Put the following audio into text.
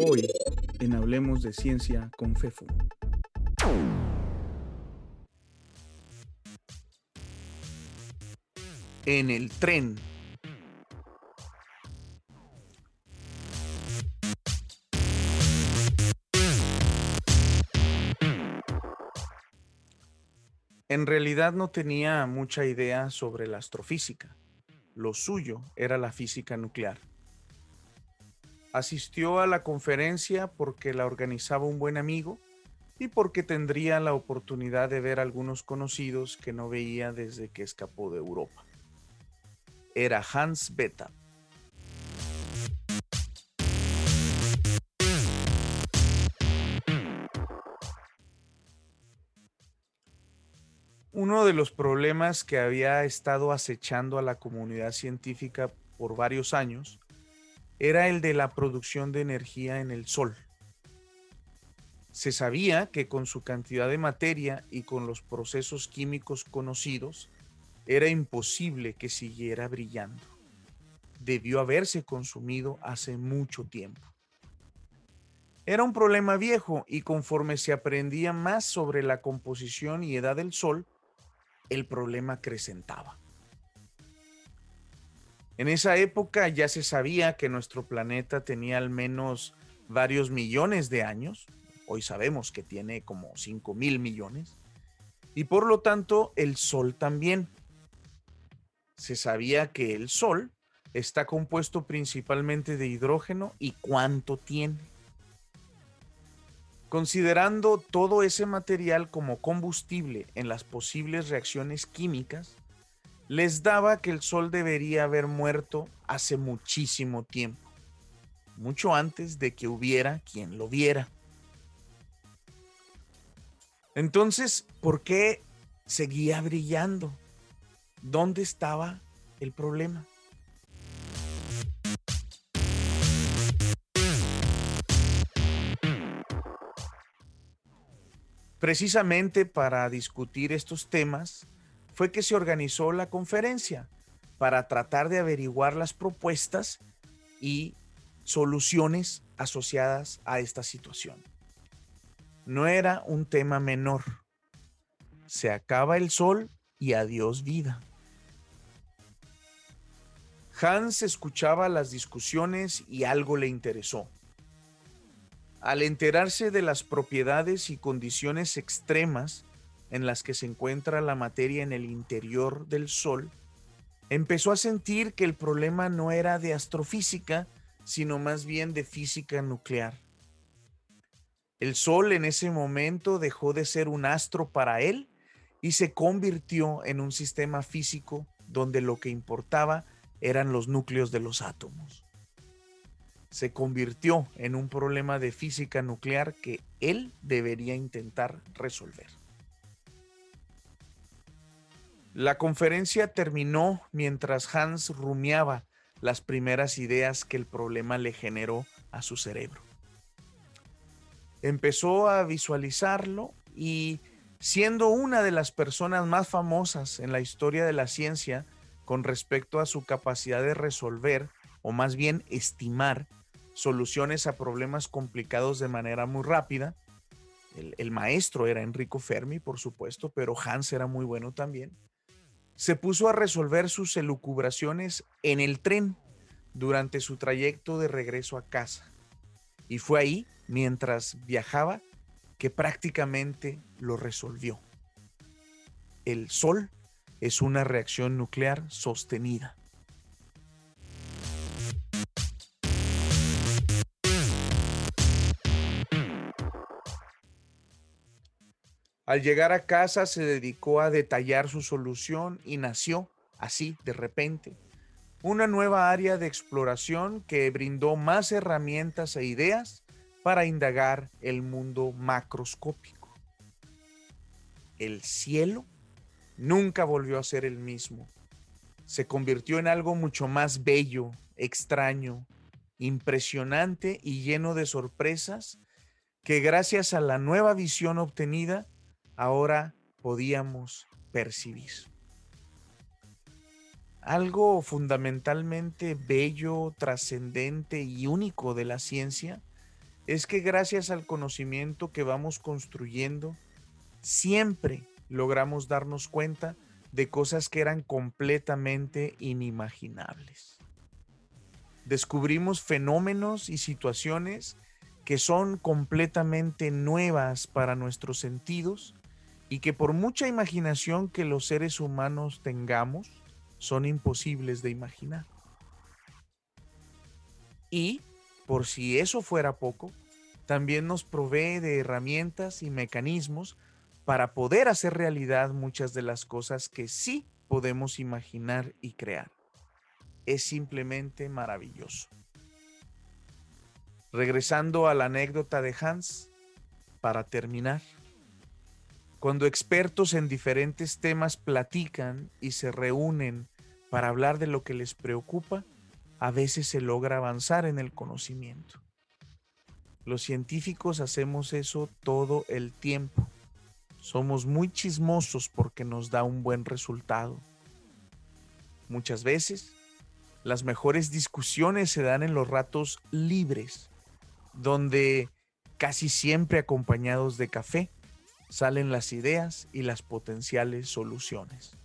Hoy, en Hablemos de Ciencia con FEFU. En el tren. En realidad no tenía mucha idea sobre la astrofísica. Lo suyo era la física nuclear. Asistió a la conferencia porque la organizaba un buen amigo y porque tendría la oportunidad de ver algunos conocidos que no veía desde que escapó de Europa. Era Hans Bethe. Uno de los problemas que había estado acechando a la comunidad científica por varios años era el de la producción de energía en el Sol. Se sabía que con su cantidad de materia y con los procesos químicos conocidos, era imposible que siguiera brillando. Debió haberse consumido hace mucho tiempo. Era un problema viejo y conforme se aprendía más sobre la composición y edad del Sol, el problema acrecentaba. En esa época ya se sabía que nuestro planeta tenía al menos varios millones de años. Hoy sabemos que tiene como 5 mil millones. Y por lo tanto, el Sol también. Se sabía que el Sol está compuesto principalmente de hidrógeno y cuánto tiene. Considerando todo ese material como combustible en las posibles reacciones químicas, les daba que el sol debería haber muerto hace muchísimo tiempo, mucho antes de que hubiera quien lo viera. Entonces, ¿por qué seguía brillando? ¿Dónde estaba el problema? Precisamente para discutir estos temas, fue que se organizó la conferencia para tratar de averiguar las propuestas y soluciones asociadas a esta situación. No era un tema menor. Se acaba el sol y adiós vida. Hans escuchaba las discusiones y algo le interesó. Al enterarse de las propiedades y condiciones extremas en las que se encuentra la materia en el interior del Sol, empezó a sentir que el problema no era de astrofísica, sino más bien de física nuclear. El Sol en ese momento dejó de ser un astro para él y se convirtió en un sistema físico donde lo que importaba eran los núcleos de los átomos. Se convirtió en un problema de física nuclear que él debería intentar resolver. La conferencia terminó mientras Hans rumiaba las primeras ideas que el problema le generó a su cerebro. Empezó a visualizarlo y siendo una de las personas más famosas en la historia de la ciencia con respecto a su capacidad de resolver, o más bien estimar, soluciones a problemas complicados de manera muy rápida. El, el, maestro era Enrico Fermi, por supuesto, pero Hans era muy bueno también se puso a resolver sus elucubraciones en el tren durante su trayecto de regreso a casa. Y fue ahí, mientras viajaba, que prácticamente lo resolvió. El Sol es una reacción nuclear sostenida. Al llegar a casa se dedicó a detallar su solución y nació, así, de repente, una nueva área de exploración que brindó más herramientas e ideas para indagar el mundo macroscópico. El cielo nunca volvió a ser el mismo. Se convirtió en algo mucho más bello, extraño, impresionante y lleno de sorpresas que gracias a la nueva visión obtenida ahora podíamos percibir. Algo fundamentalmente bello, trascendente y único de la ciencia es que gracias al conocimiento que vamos construyendo, siempre logramos darnos cuenta de cosas que eran completamente inimaginables. Descubrimos fenómenos y situaciones que son completamente nuevas para nuestros sentidos y que por mucha imaginación que los seres humanos tengamos, son imposibles de imaginar. Y, por si eso fuera poco, también nos provee de herramientas y mecanismos para poder hacer realidad muchas de las cosas que sí podemos imaginar y crear. Es simplemente maravilloso. Regresando a la anécdota de Hans, para terminar, cuando expertos en diferentes temas platican y se reúnen para hablar de lo que les preocupa, a veces se logra avanzar en el conocimiento. Los científicos hacemos eso todo el tiempo. Somos muy chismosos porque nos da un buen resultado. Muchas veces, las mejores discusiones se dan en los ratos libres, donde casi siempre acompañados de café salen las ideas y las potenciales soluciones.